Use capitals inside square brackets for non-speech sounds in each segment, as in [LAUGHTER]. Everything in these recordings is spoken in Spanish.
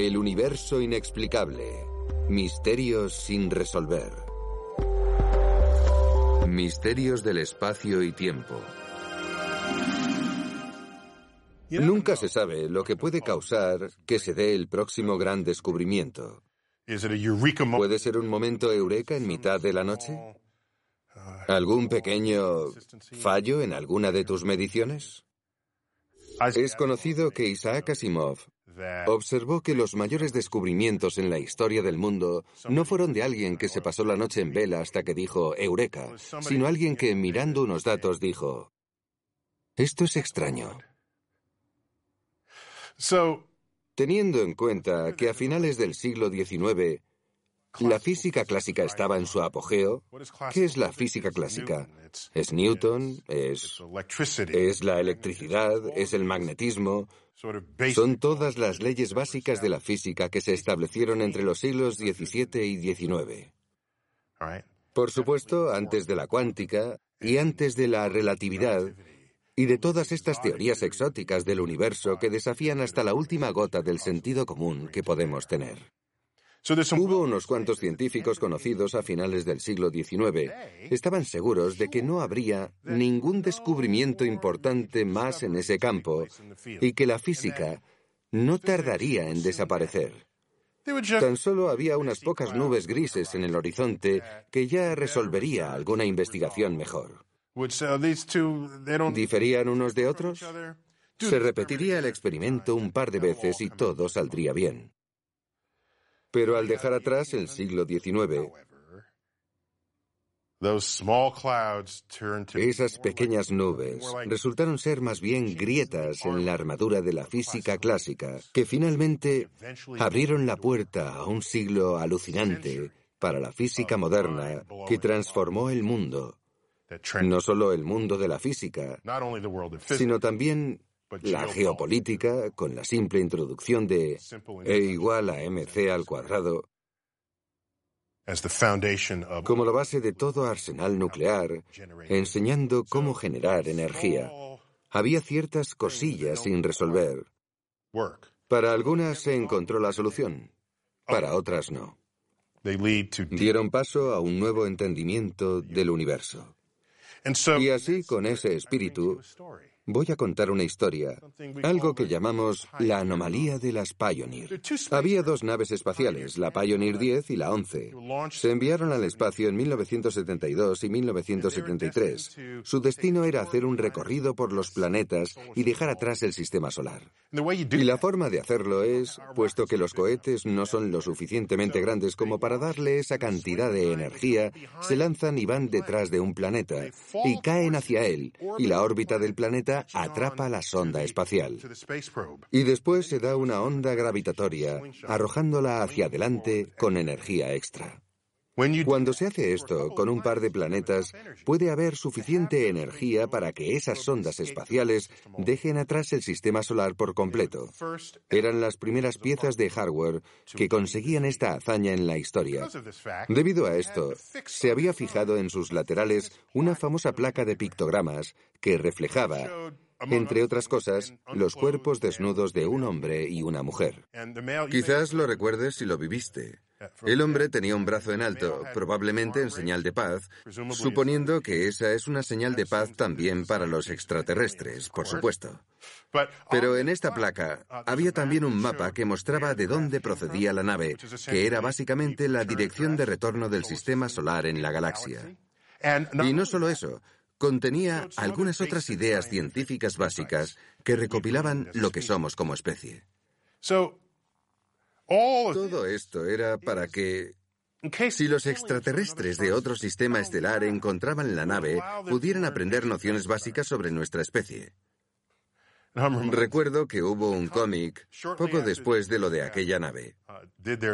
El universo inexplicable. Misterios sin resolver. Misterios del espacio y tiempo. Nunca se sabe lo que puede causar que se dé el próximo gran descubrimiento. ¿Puede ser un momento eureka en mitad de la noche? ¿Algún pequeño fallo en alguna de tus mediciones? Es conocido que Isaac Asimov observó que los mayores descubrimientos en la historia del mundo no fueron de alguien que se pasó la noche en vela hasta que dijo Eureka, sino alguien que mirando unos datos dijo, esto es extraño. Teniendo en cuenta que a finales del siglo XIX la física clásica estaba en su apogeo. ¿Qué es la física clásica? Es Newton, es, la electricidad, es el magnetismo. Son todas las leyes básicas de la física que se establecieron entre los siglos XVII y XIX. Por supuesto, antes de la cuántica y antes de la relatividad y de todas estas teorías exóticas del universo que desafían hasta la última gota del sentido común que podemos tener. Hubo unos cuantos científicos conocidos a finales del siglo XIX. Estaban seguros de que no habría ningún descubrimiento importante más en ese campo y que la física no tardaría en desaparecer. Tan solo había unas pocas nubes grises en el horizonte que ya resolvería alguna investigación mejor. ¿Diferían unos de otros? Se repetiría el experimento un par de veces y todo saldría bien. Pero al dejar atrás el siglo XIX, esas pequeñas nubes resultaron ser más bien grietas en la armadura de la física clásica, que finalmente abrieron la puerta a un siglo alucinante para la física moderna que transformó el mundo. No solo el mundo de la física, sino también la geopolítica, con la simple introducción de E igual a mc al cuadrado, como la base de todo arsenal nuclear, enseñando cómo generar energía. Había ciertas cosillas sin resolver. Para algunas se encontró la solución, para otras no. Dieron paso a un nuevo entendimiento del universo. Y así, con ese espíritu, Voy a contar una historia, algo que llamamos la anomalía de las Pioneer. Había dos naves espaciales, la Pioneer 10 y la 11. Se enviaron al espacio en 1972 y 1973. Su destino era hacer un recorrido por los planetas y dejar atrás el sistema solar. Y la forma de hacerlo es, puesto que los cohetes no son lo suficientemente grandes como para darle esa cantidad de energía, se lanzan y van detrás de un planeta y caen hacia él, y la órbita del planeta atrapa la sonda espacial. Y después se da una onda gravitatoria, arrojándola hacia adelante con energía extra. Cuando se hace esto con un par de planetas, puede haber suficiente energía para que esas sondas espaciales dejen atrás el sistema solar por completo. Eran las primeras piezas de hardware que conseguían esta hazaña en la historia. Debido a esto, se había fijado en sus laterales una famosa placa de pictogramas que reflejaba entre otras cosas, los cuerpos desnudos de un hombre y una mujer. Quizás lo recuerdes si lo viviste. El hombre tenía un brazo en alto, probablemente en señal de paz, suponiendo que esa es una señal de paz también para los extraterrestres, por supuesto. Pero en esta placa había también un mapa que mostraba de dónde procedía la nave, que era básicamente la dirección de retorno del sistema solar en la galaxia. Y no solo eso, contenía algunas otras ideas científicas básicas que recopilaban lo que somos como especie. Todo esto era para que, si los extraterrestres de otro sistema estelar encontraban la nave, pudieran aprender nociones básicas sobre nuestra especie. Recuerdo que hubo un cómic poco después de lo de aquella nave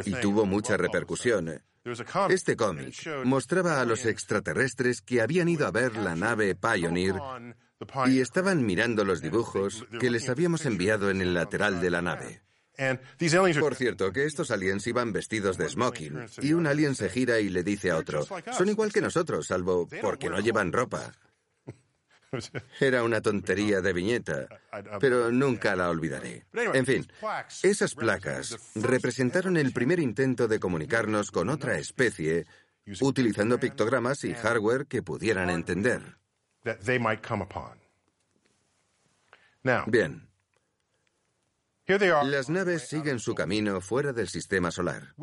y tuvo mucha repercusión. Este cómic mostraba a los extraterrestres que habían ido a ver la nave Pioneer y estaban mirando los dibujos que les habíamos enviado en el lateral de la nave. Por cierto, que estos aliens iban vestidos de smoking y un alien se gira y le dice a otro, son igual que nosotros, salvo porque no llevan ropa. Era una tontería de viñeta, pero nunca la olvidaré. En fin, esas placas representaron el primer intento de comunicarnos con otra especie utilizando pictogramas y hardware que pudieran entender. Bien, las naves siguen su camino fuera del sistema solar.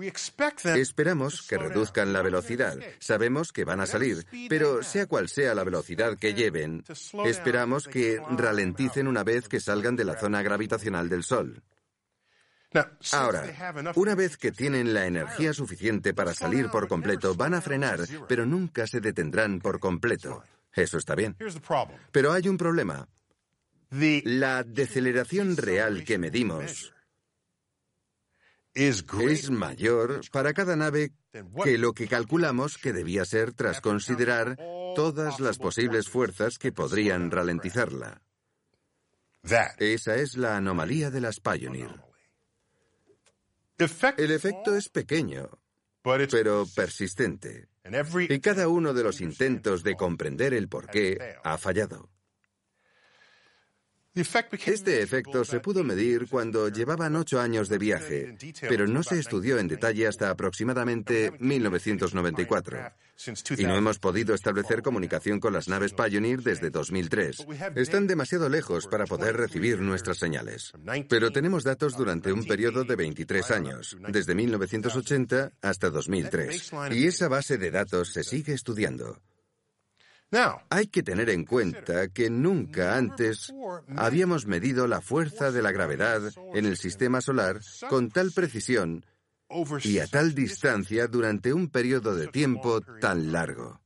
Esperamos que reduzcan la velocidad. Sabemos que van a salir, pero sea cual sea la velocidad que lleven, esperamos que ralenticen una vez que salgan de la zona gravitacional del Sol. Ahora, una vez que tienen la energía suficiente para salir por completo, van a frenar, pero nunca se detendrán por completo. Eso está bien. Pero hay un problema. La deceleración real que medimos es mayor para cada nave que lo que calculamos que debía ser tras considerar todas las posibles fuerzas que podrían ralentizarla. Esa es la anomalía de las Pioneer. El efecto es pequeño, pero persistente. Y cada uno de los intentos de comprender el porqué ha fallado. Este efecto se pudo medir cuando llevaban ocho años de viaje, pero no se estudió en detalle hasta aproximadamente 1994. Y no hemos podido establecer comunicación con las naves Pioneer desde 2003. Están demasiado lejos para poder recibir nuestras señales. Pero tenemos datos durante un periodo de 23 años, desde 1980 hasta 2003. Y esa base de datos se sigue estudiando. Hay que tener en cuenta que nunca antes habíamos medido la fuerza de la gravedad en el sistema solar con tal precisión y a tal distancia durante un periodo de tiempo tan largo.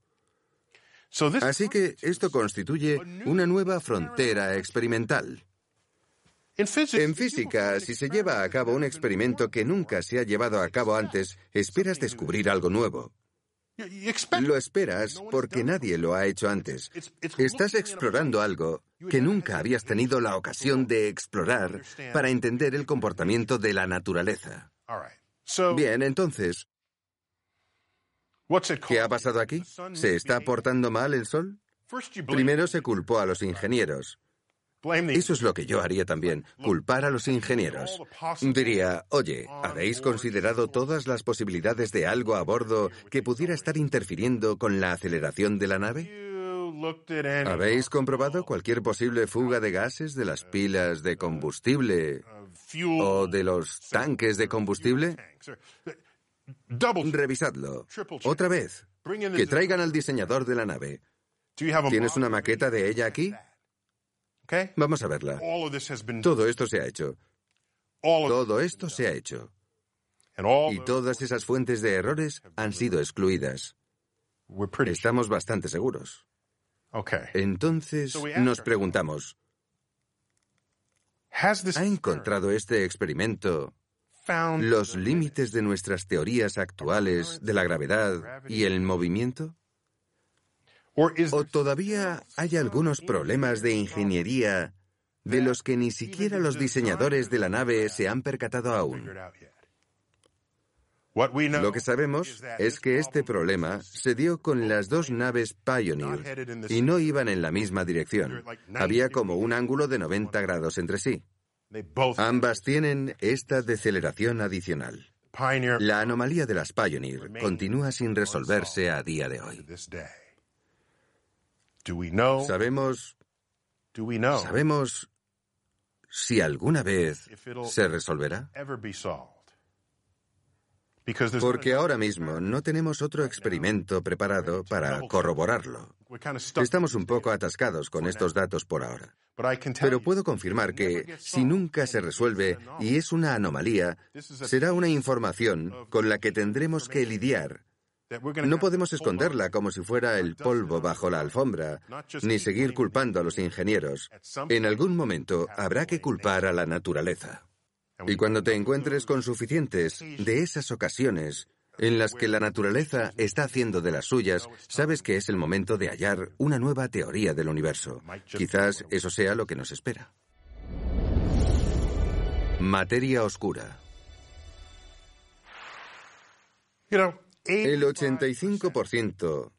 Así que esto constituye una nueva frontera experimental. En física, si se lleva a cabo un experimento que nunca se ha llevado a cabo antes, esperas descubrir algo nuevo. Lo esperas porque nadie lo ha hecho antes. Estás explorando algo que nunca habías tenido la ocasión de explorar para entender el comportamiento de la naturaleza. Bien, entonces, ¿qué ha pasado aquí? ¿Se está portando mal el Sol? Primero se culpó a los ingenieros. Eso es lo que yo haría también, culpar a los ingenieros. Diría, oye, ¿habéis considerado todas las posibilidades de algo a bordo que pudiera estar interfiriendo con la aceleración de la nave? ¿Habéis comprobado cualquier posible fuga de gases de las pilas de combustible o de los tanques de combustible? Revisadlo. Otra vez. Que traigan al diseñador de la nave. ¿Tienes una maqueta de ella aquí? Vamos a verla. Todo esto se ha hecho. Todo esto se ha hecho. Y todas esas fuentes de errores han sido excluidas. Estamos bastante seguros. Entonces nos preguntamos, ¿ha encontrado este experimento los límites de nuestras teorías actuales de la gravedad y el movimiento? ¿O todavía hay algunos problemas de ingeniería de los que ni siquiera los diseñadores de la nave se han percatado aún? Lo que sabemos es que este problema se dio con las dos naves Pioneer y no iban en la misma dirección. Había como un ángulo de 90 grados entre sí. Ambas tienen esta deceleración adicional. La anomalía de las Pioneer continúa sin resolverse a día de hoy. Sabemos. Sabemos si alguna vez se resolverá. Porque ahora mismo no tenemos otro experimento preparado para corroborarlo. Estamos un poco atascados con estos datos por ahora. Pero puedo confirmar que si nunca se resuelve y es una anomalía, será una información con la que tendremos que lidiar no podemos esconderla como si fuera el polvo bajo la alfombra, ni seguir culpando a los ingenieros. En algún momento habrá que culpar a la naturaleza. Y cuando te encuentres con suficientes de esas ocasiones en las que la naturaleza está haciendo de las suyas, sabes que es el momento de hallar una nueva teoría del universo. Quizás eso sea lo que nos espera. Materia oscura. El 85%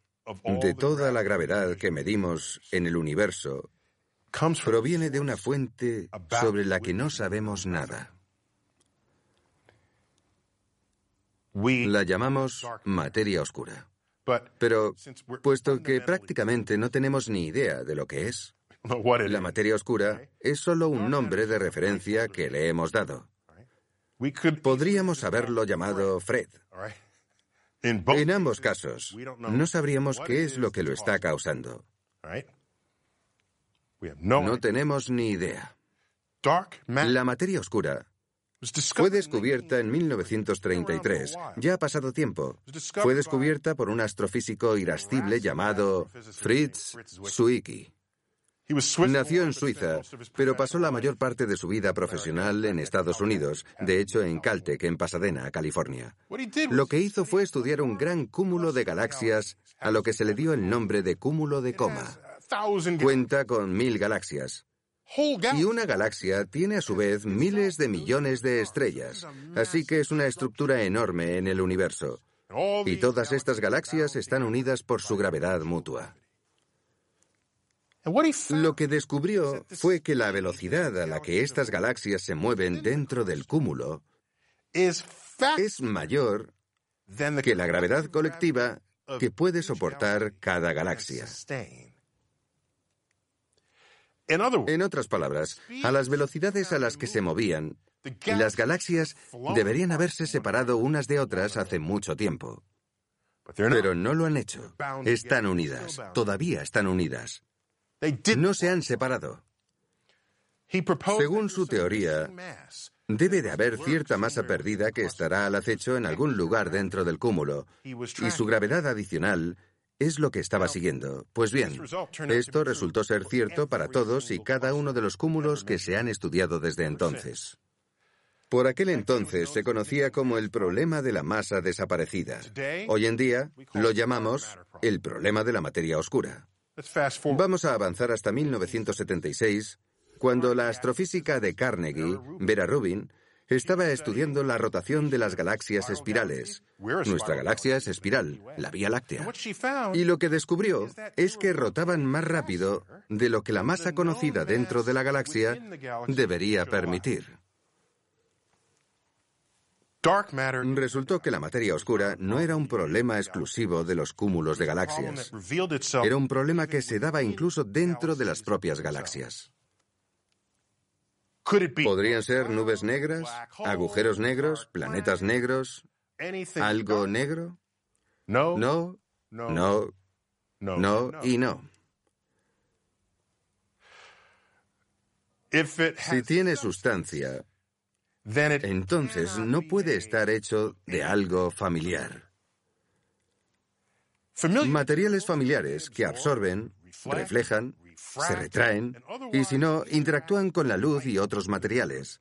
de toda la gravedad que medimos en el universo proviene de una fuente sobre la que no sabemos nada. La llamamos materia oscura. Pero, puesto que prácticamente no tenemos ni idea de lo que es, [LAUGHS] la materia oscura es solo un nombre de referencia que le hemos dado. Podríamos haberlo llamado Fred. En ambos casos, no sabríamos qué es lo que lo está causando. No tenemos ni idea. La materia oscura fue descubierta en 1933. Ya ha pasado tiempo. Fue descubierta por un astrofísico irascible llamado Fritz Zwicky. Nació en Suiza, pero pasó la mayor parte de su vida profesional en Estados Unidos, de hecho en Caltech, en Pasadena, California. Lo que hizo fue estudiar un gran cúmulo de galaxias, a lo que se le dio el nombre de cúmulo de coma. Cuenta con mil galaxias. Y una galaxia tiene a su vez miles de millones de estrellas, así que es una estructura enorme en el universo. Y todas estas galaxias están unidas por su gravedad mutua. Lo que descubrió fue que la velocidad a la que estas galaxias se mueven dentro del cúmulo es mayor que la gravedad colectiva que puede soportar cada galaxia. En otras palabras, a las velocidades a las que se movían, las galaxias deberían haberse separado unas de otras hace mucho tiempo. Pero no lo han hecho. Están unidas. Todavía están unidas. No se han separado. Según su teoría, debe de haber cierta masa perdida que estará al acecho en algún lugar dentro del cúmulo, y su gravedad adicional es lo que estaba siguiendo. Pues bien, esto resultó ser cierto para todos y cada uno de los cúmulos que se han estudiado desde entonces. Por aquel entonces se conocía como el problema de la masa desaparecida. Hoy en día lo llamamos el problema de la materia oscura. Vamos a avanzar hasta 1976, cuando la astrofísica de Carnegie, Vera Rubin, estaba estudiando la rotación de las galaxias espirales. Nuestra galaxia es espiral, la Vía Láctea. Y lo que descubrió es que rotaban más rápido de lo que la masa conocida dentro de la galaxia debería permitir. Resultó que la materia oscura no era un problema exclusivo de los cúmulos de galaxias. Era un problema que se daba incluso dentro de las propias galaxias. ¿Podrían ser nubes negras, agujeros negros, planetas negros, algo negro? No, no, no, no y no. Si tiene sustancia, entonces no puede estar hecho de algo familiar. Materiales familiares que absorben, reflejan, se retraen y si no, interactúan con la luz y otros materiales.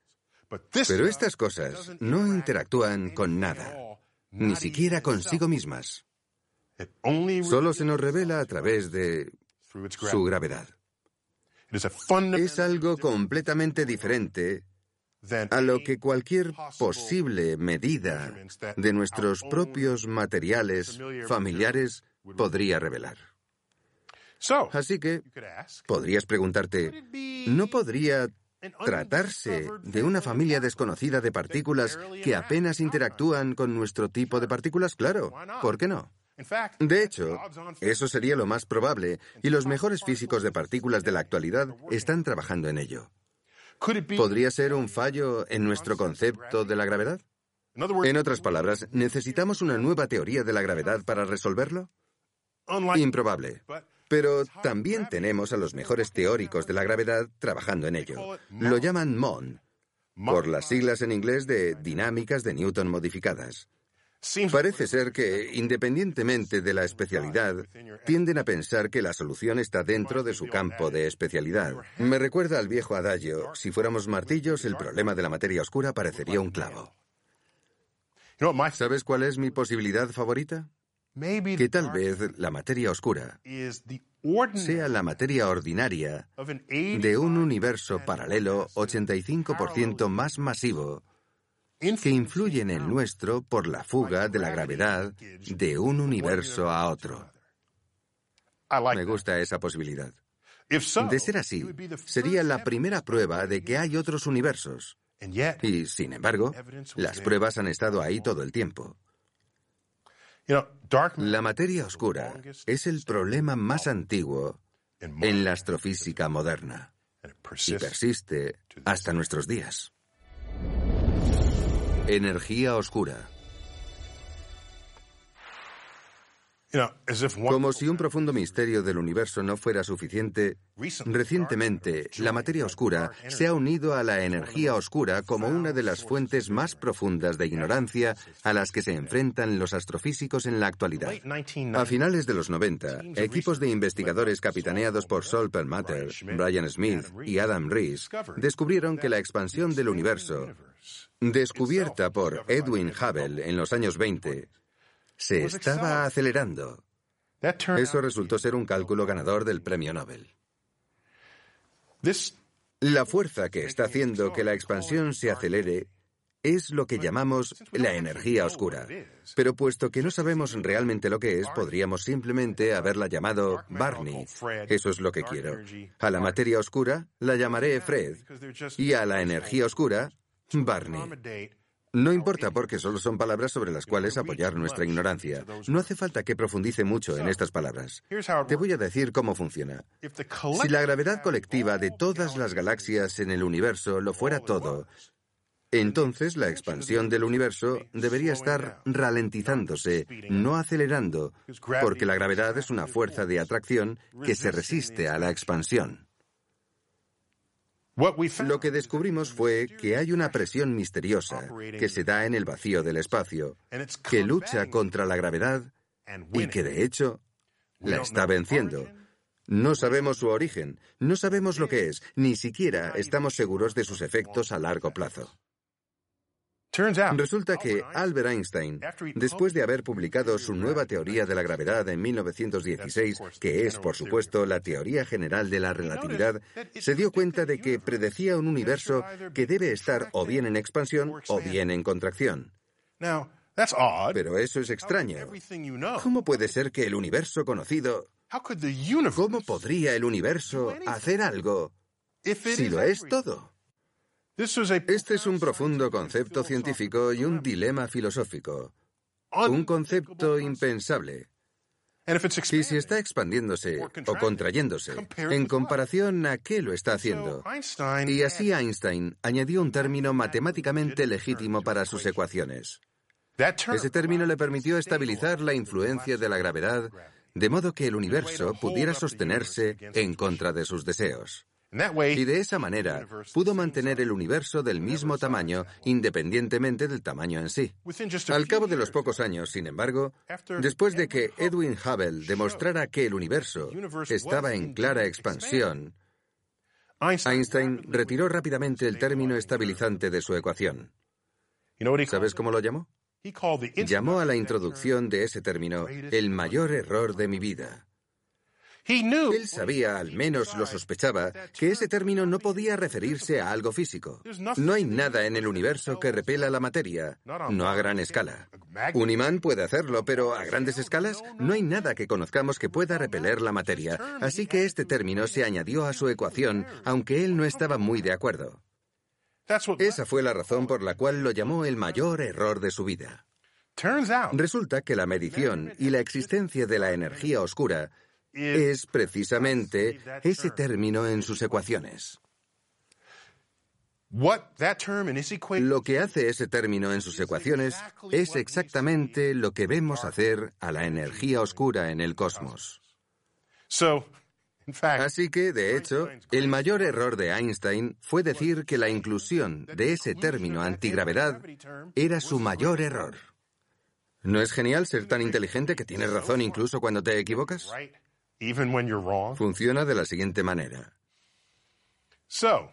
Pero estas cosas no interactúan con nada, ni siquiera consigo mismas. Solo se nos revela a través de su gravedad. Es algo completamente diferente a lo que cualquier posible medida de nuestros propios materiales familiares podría revelar. Así que podrías preguntarte, ¿no podría tratarse de una familia desconocida de partículas que apenas interactúan con nuestro tipo de partículas? Claro, ¿por qué no? De hecho, eso sería lo más probable, y los mejores físicos de partículas de la actualidad están trabajando en ello. ¿Podría ser un fallo en nuestro concepto de la gravedad? En otras palabras, ¿necesitamos una nueva teoría de la gravedad para resolverlo? Improbable. Pero también tenemos a los mejores teóricos de la gravedad trabajando en ello. Lo llaman MON, por las siglas en inglés de dinámicas de Newton modificadas. Parece ser que, independientemente de la especialidad, tienden a pensar que la solución está dentro de su campo de especialidad. Me recuerda al viejo adagio, si fuéramos martillos, el problema de la materia oscura parecería un clavo. ¿Sabes cuál es mi posibilidad favorita? que tal vez la materia oscura sea la materia ordinaria de un universo paralelo 85% más masivo que influye en el nuestro por la fuga de la gravedad de un universo a otro. Me gusta esa posibilidad. De ser así, sería la primera prueba de que hay otros universos. Y, sin embargo, las pruebas han estado ahí todo el tiempo. La materia oscura es el problema más antiguo en la astrofísica moderna y persiste hasta nuestros días. Energía oscura. Como si un profundo misterio del universo no fuera suficiente, recientemente la materia oscura se ha unido a la energía oscura como una de las fuentes más profundas de ignorancia a las que se enfrentan los astrofísicos en la actualidad. A finales de los 90, equipos de investigadores capitaneados por Sol Perlmutter, Brian Smith y Adam Rees descubrieron que la expansión del universo, descubierta por Edwin Hubble en los años 20, se estaba acelerando. Eso resultó ser un cálculo ganador del premio Nobel. La fuerza que está haciendo que la expansión se acelere es lo que llamamos la energía oscura. Pero puesto que no sabemos realmente lo que es, podríamos simplemente haberla llamado Barney. Eso es lo que quiero. A la materia oscura la llamaré Fred y a la energía oscura Barney. No importa porque solo son palabras sobre las cuales apoyar nuestra ignorancia. No hace falta que profundice mucho en estas palabras. Te voy a decir cómo funciona. Si la gravedad colectiva de todas las galaxias en el universo lo fuera todo, entonces la expansión del universo debería estar ralentizándose, no acelerando, porque la gravedad es una fuerza de atracción que se resiste a la expansión. Lo que descubrimos fue que hay una presión misteriosa que se da en el vacío del espacio, que lucha contra la gravedad y que de hecho la está venciendo. No sabemos su origen, no sabemos lo que es, ni siquiera estamos seguros de sus efectos a largo plazo. Resulta que Albert Einstein, después de haber publicado su nueva teoría de la gravedad en 1916, que es, por supuesto, la teoría general de la relatividad, se dio cuenta de que predecía un universo que debe estar o bien en expansión o bien en contracción. Pero eso es extraño. ¿Cómo puede ser que el universo conocido... ¿Cómo podría el universo hacer algo si lo es todo? Este es un profundo concepto científico y un dilema filosófico. Un concepto impensable. Y si está expandiéndose o contrayéndose, en comparación a qué lo está haciendo. Y así Einstein añadió un término matemáticamente legítimo para sus ecuaciones. Ese término le permitió estabilizar la influencia de la gravedad, de modo que el universo pudiera sostenerse en contra de sus deseos. Y de esa manera pudo mantener el universo del mismo tamaño independientemente del tamaño en sí. Al cabo de los pocos años, sin embargo, después de que Edwin Hubble demostrara que el universo estaba en clara expansión, Einstein retiró rápidamente el término estabilizante de su ecuación. ¿Sabes cómo lo llamó? Llamó a la introducción de ese término el mayor error de mi vida. Él sabía, al menos lo sospechaba, que ese término no podía referirse a algo físico. No hay nada en el universo que repela la materia, no a gran escala. Un imán puede hacerlo, pero a grandes escalas no hay nada que conozcamos que pueda repeler la materia, así que este término se añadió a su ecuación, aunque él no estaba muy de acuerdo. Esa fue la razón por la cual lo llamó el mayor error de su vida. Resulta que la medición y la existencia de la energía oscura es precisamente ese término en sus ecuaciones. Lo que hace ese término en sus ecuaciones es exactamente lo que vemos hacer a la energía oscura en el cosmos. Así que, de hecho, el mayor error de Einstein fue decir que la inclusión de ese término antigravedad era su mayor error. ¿No es genial ser tan inteligente que tienes razón incluso cuando te equivocas? Funciona de la siguiente manera.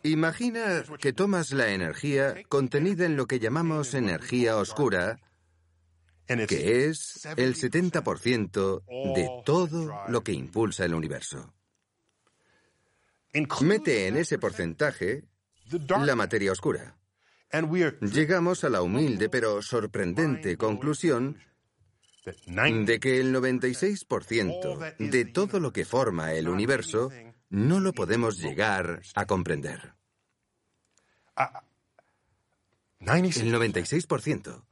Imagina que tomas la energía contenida en lo que llamamos energía oscura, que es el 70% de todo lo que impulsa el universo. Mete en ese porcentaje la materia oscura. Llegamos a la humilde pero sorprendente conclusión de que el 96% de todo lo que forma el universo no lo podemos llegar a comprender. El 96%.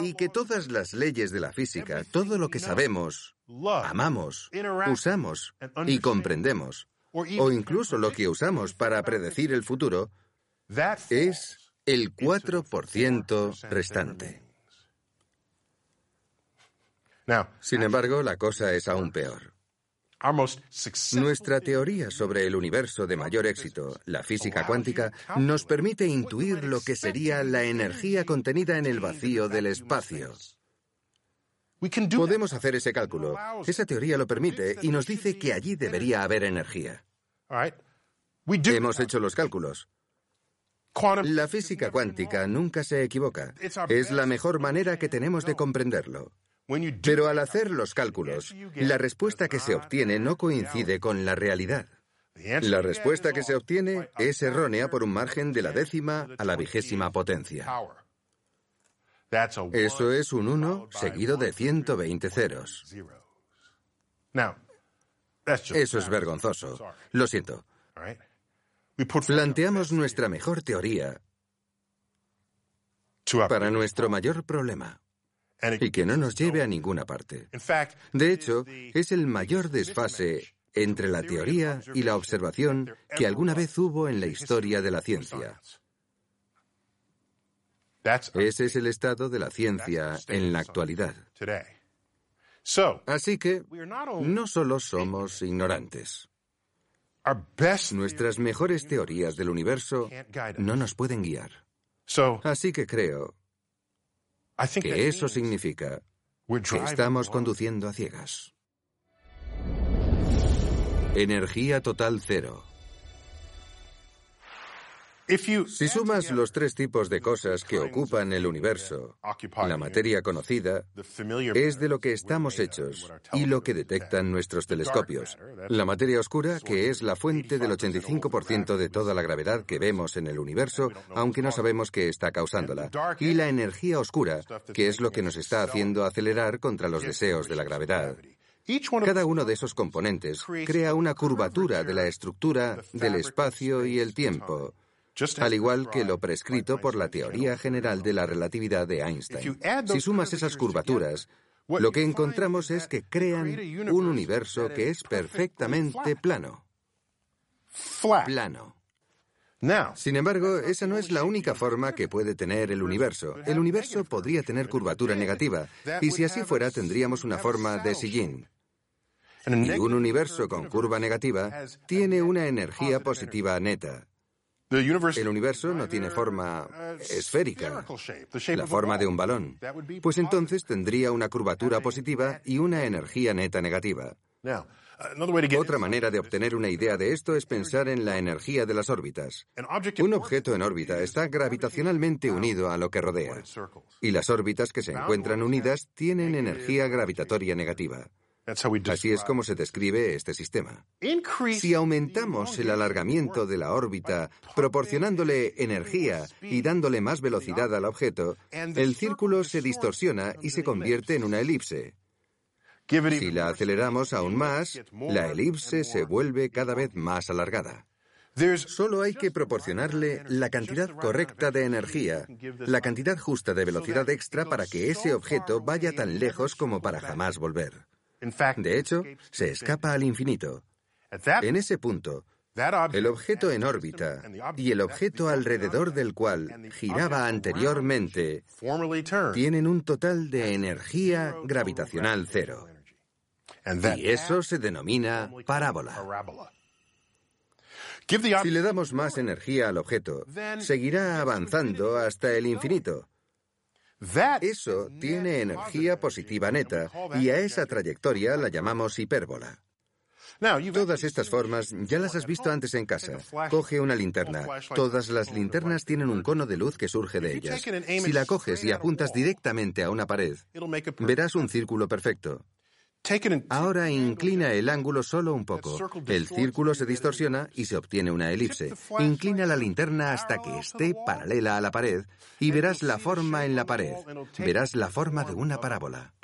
Y que todas las leyes de la física, todo lo que sabemos, amamos, usamos y comprendemos, o incluso lo que usamos para predecir el futuro, es el 4% restante. Sin embargo, la cosa es aún peor. Nuestra teoría sobre el universo de mayor éxito, la física cuántica, nos permite intuir lo que sería la energía contenida en el vacío del espacio. Podemos hacer ese cálculo. Esa teoría lo permite y nos dice que allí debería haber energía. Hemos hecho los cálculos. La física cuántica nunca se equivoca. Es la mejor manera que tenemos de comprenderlo. Pero al hacer los cálculos, la respuesta que se obtiene no coincide con la realidad. La respuesta que se obtiene es errónea por un margen de la décima a la vigésima potencia. Eso es un 1 seguido de 120 ceros. Eso es vergonzoso. Lo siento. Planteamos nuestra mejor teoría para nuestro mayor problema y que no nos lleve a ninguna parte. De hecho, es el mayor desfase entre la teoría y la observación que alguna vez hubo en la historia de la ciencia. Ese es el estado de la ciencia en la actualidad. Así que no solo somos ignorantes. Nuestras mejores teorías del universo no nos pueden guiar. Así que creo que eso significa que estamos conduciendo a ciegas. Energía total cero. Si sumas los tres tipos de cosas que ocupan el universo, la materia conocida es de lo que estamos hechos y lo que detectan nuestros telescopios. La materia oscura, que es la fuente del 85% de toda la gravedad que vemos en el universo, aunque no sabemos qué está causándola. Y la energía oscura, que es lo que nos está haciendo acelerar contra los deseos de la gravedad. Cada uno de esos componentes crea una curvatura de la estructura del espacio y el tiempo al igual que lo prescrito por la teoría general de la relatividad de Einstein. Si sumas esas curvaturas, lo que encontramos es que crean un universo que es perfectamente plano. Plano. Sin embargo, esa no es la única forma que puede tener el universo. El universo podría tener curvatura negativa, y si así fuera tendríamos una forma de sillín. Y un universo con curva negativa tiene una energía positiva neta. El universo no tiene forma esférica, la forma de un balón. Pues entonces tendría una curvatura positiva y una energía neta negativa. Otra manera de obtener una idea de esto es pensar en la energía de las órbitas. Un objeto en órbita está gravitacionalmente unido a lo que rodea, y las órbitas que se encuentran unidas tienen energía gravitatoria negativa. Así es como se describe este sistema. Si aumentamos el alargamiento de la órbita, proporcionándole energía y dándole más velocidad al objeto, el círculo se distorsiona y se convierte en una elipse. Si la aceleramos aún más, la elipse se vuelve cada vez más alargada. Solo hay que proporcionarle la cantidad correcta de energía, la cantidad justa de velocidad extra para que ese objeto vaya tan lejos como para jamás volver. De hecho, se escapa al infinito. En ese punto, el objeto en órbita y el objeto alrededor del cual giraba anteriormente tienen un total de energía gravitacional cero. Y eso se denomina parábola. Si le damos más energía al objeto, seguirá avanzando hasta el infinito. Eso tiene energía positiva neta y a esa trayectoria la llamamos hipérbola. Todas estas formas ya las has visto antes en casa. Coge una linterna. Todas las linternas tienen un cono de luz que surge de ellas. Si la coges y apuntas directamente a una pared, verás un círculo perfecto. Ahora inclina el ángulo solo un poco. El círculo se distorsiona y se obtiene una elipse. Inclina la linterna hasta que esté paralela a la pared y verás la forma en la pared. Verás la forma de una parábola.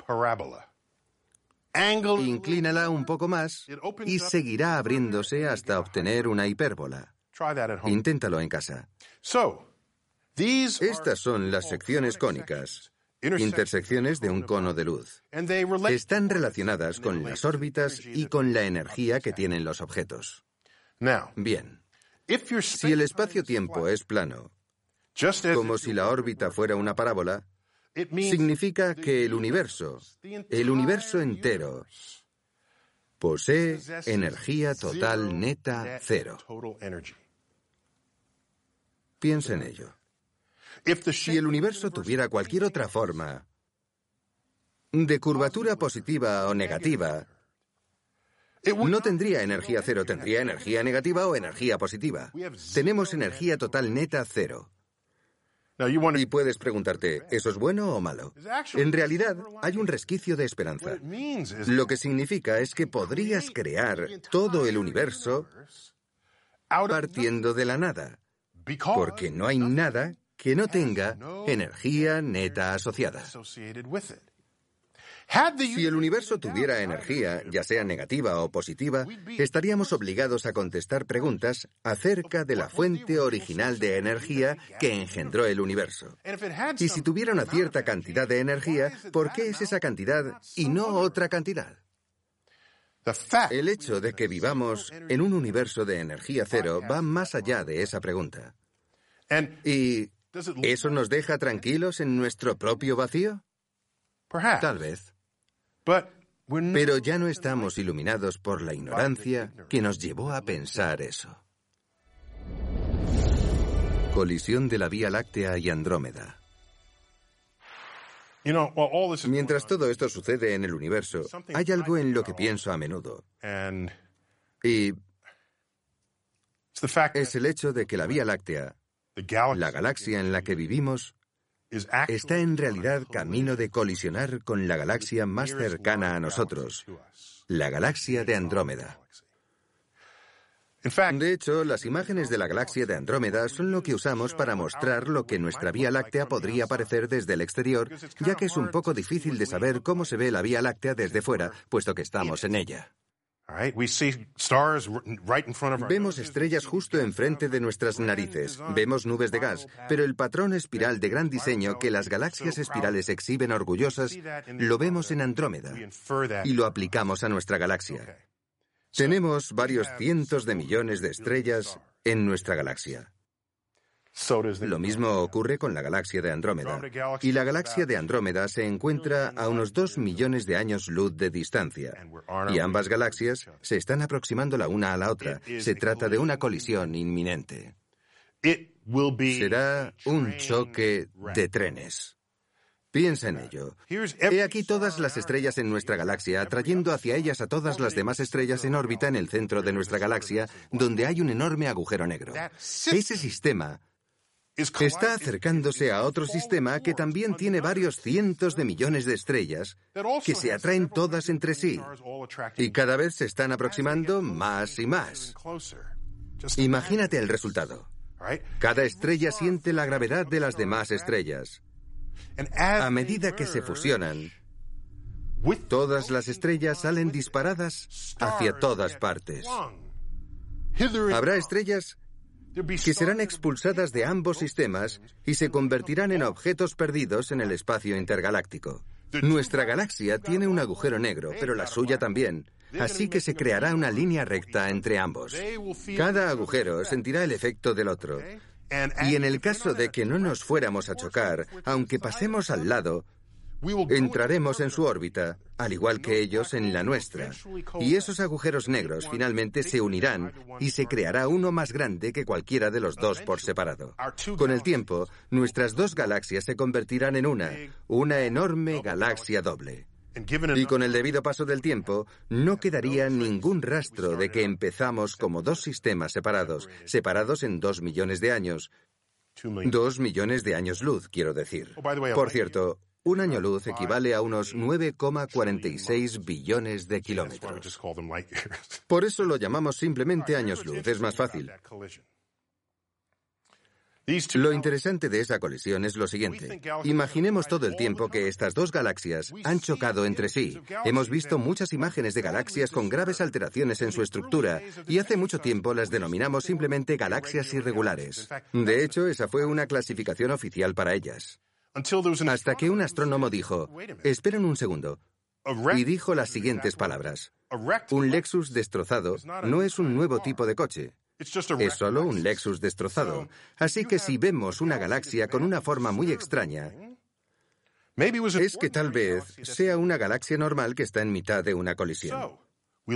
Inclínala un poco más y seguirá abriéndose hasta obtener una hipérbola. Inténtalo en casa. Estas son las secciones cónicas intersecciones de un cono de luz. Están relacionadas con las órbitas y con la energía que tienen los objetos. Bien, si el espacio-tiempo es plano, como si la órbita fuera una parábola, significa que el universo, el universo entero, posee energía total neta cero. Piensa en ello. Si el universo tuviera cualquier otra forma, de curvatura positiva o negativa, no tendría energía cero, tendría energía negativa o energía positiva. Tenemos energía total neta cero. Y puedes preguntarte, ¿eso es bueno o malo? En realidad, hay un resquicio de esperanza. Lo que significa es que podrías crear todo el universo partiendo de la nada, porque no hay nada que no tenga energía neta asociada. Si el universo tuviera energía, ya sea negativa o positiva, estaríamos obligados a contestar preguntas acerca de la fuente original de energía que engendró el universo. Y si tuviera una cierta cantidad de energía, ¿por qué es esa cantidad y no otra cantidad? El hecho de que vivamos en un universo de energía cero va más allá de esa pregunta. Y ¿Eso nos deja tranquilos en nuestro propio vacío? Tal vez. Pero ya no estamos iluminados por la ignorancia que nos llevó a pensar eso. Colisión de la Vía Láctea y Andrómeda. Mientras todo esto sucede en el universo, hay algo en lo que pienso a menudo. Y es el hecho de que la Vía Láctea la galaxia en la que vivimos está en realidad camino de colisionar con la galaxia más cercana a nosotros, la galaxia de Andrómeda. De hecho, las imágenes de la galaxia de Andrómeda son lo que usamos para mostrar lo que nuestra Vía Láctea podría parecer desde el exterior, ya que es un poco difícil de saber cómo se ve la Vía Láctea desde fuera, puesto que estamos en ella. Vemos estrellas justo enfrente de nuestras narices, vemos nubes de gas, pero el patrón espiral de gran diseño que las galaxias espirales exhiben orgullosas lo vemos en Andrómeda y lo aplicamos a nuestra galaxia. Tenemos varios cientos de millones de estrellas en nuestra galaxia. Lo mismo ocurre con la galaxia de Andrómeda. Y la galaxia de Andrómeda se encuentra a unos dos millones de años luz de distancia. Y ambas galaxias se están aproximando la una a la otra. Se trata de una colisión inminente. Será un choque de trenes. Piensa en ello. He aquí todas las estrellas en nuestra galaxia, atrayendo hacia ellas a todas las demás estrellas en órbita en el centro de nuestra galaxia, donde hay un enorme agujero negro. Ese sistema está acercándose a otro sistema que también tiene varios cientos de millones de estrellas que se atraen todas entre sí y cada vez se están aproximando más y más. Imagínate el resultado. Cada estrella siente la gravedad de las demás estrellas. A medida que se fusionan, todas las estrellas salen disparadas hacia todas partes. Habrá estrellas que serán expulsadas de ambos sistemas y se convertirán en objetos perdidos en el espacio intergaláctico. Nuestra galaxia tiene un agujero negro, pero la suya también, así que se creará una línea recta entre ambos. Cada agujero sentirá el efecto del otro. Y en el caso de que no nos fuéramos a chocar, aunque pasemos al lado, Entraremos en su órbita, al igual que ellos en la nuestra, y esos agujeros negros finalmente se unirán y se creará uno más grande que cualquiera de los dos por separado. Con el tiempo, nuestras dos galaxias se convertirán en una, una enorme galaxia doble. Y con el debido paso del tiempo, no quedaría ningún rastro de que empezamos como dos sistemas separados, separados en dos millones de años. Dos millones de años luz, quiero decir. Por cierto, Un año luz equivale a unos 9,46 billones de kilómetros. Por eso lo llamamos simplemente años luz, es más fácil. Lo interesante de esa colisión es lo siguiente. Imaginemos todo el tiempo que estas dos galaxias han chocado entre sí. Hemos visto muchas imágenes de galaxias con graves alteraciones en su estructura y hace mucho tiempo las denominamos simplemente galaxias irregulares. De hecho, esa fue una clasificación oficial para ellas. Hasta que un astrónomo dijo, esperen un segundo, y dijo las siguientes palabras. Un Lexus destrozado no es un nuevo tipo de coche. Es solo un Lexus destrozado. Así que si vemos una galaxia con una forma muy extraña, es que tal vez sea una galaxia normal que está en mitad de una colisión.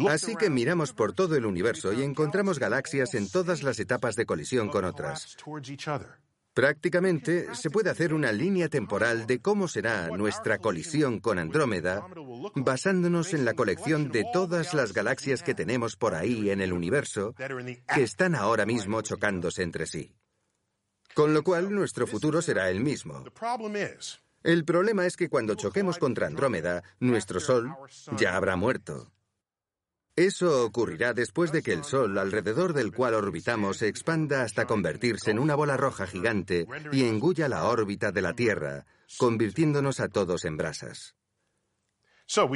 Así que miramos por todo el universo y encontramos galaxias en todas las etapas de colisión con otras. Prácticamente se puede hacer una línea temporal de cómo será nuestra colisión con Andrómeda basándonos en la colección de todas las galaxias que tenemos por ahí en el universo que están ahora mismo chocándose entre sí. Con lo cual nuestro futuro será el mismo. El problema es que cuando choquemos contra Andrómeda, nuestro Sol ya habrá muerto. Eso ocurrirá después de que el Sol, alrededor del cual orbitamos, se expanda hasta convertirse en una bola roja gigante y engulla la órbita de la Tierra, convirtiéndonos a todos en brasas.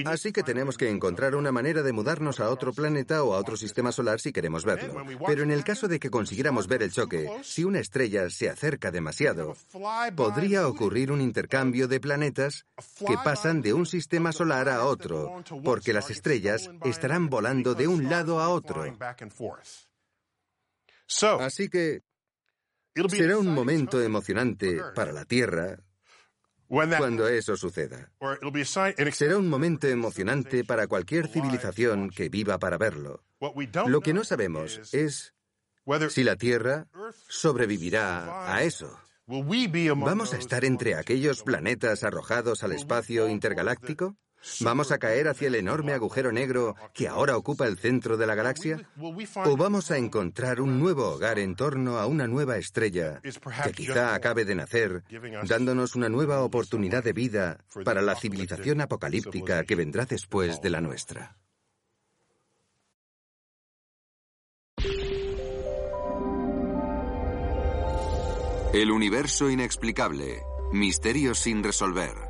Así que tenemos que encontrar una manera de mudarnos a otro planeta o a otro sistema solar si queremos verlo. Pero en el caso de que consiguiéramos ver el choque, si una estrella se acerca demasiado, podría ocurrir un intercambio de planetas que pasan de un sistema solar a otro, porque las estrellas estarán volando de un lado a otro. Así que será un momento emocionante para la Tierra, cuando eso suceda. Será un momento emocionante para cualquier civilización que viva para verlo. Lo que no sabemos es si la Tierra sobrevivirá a eso. ¿Vamos a estar entre aquellos planetas arrojados al espacio intergaláctico? ¿Vamos a caer hacia el enorme agujero negro que ahora ocupa el centro de la galaxia? ¿O vamos a encontrar un nuevo hogar en torno a una nueva estrella que quizá acabe de nacer, dándonos una nueva oportunidad de vida para la civilización apocalíptica que vendrá después de la nuestra? El universo inexplicable. Misterios sin resolver.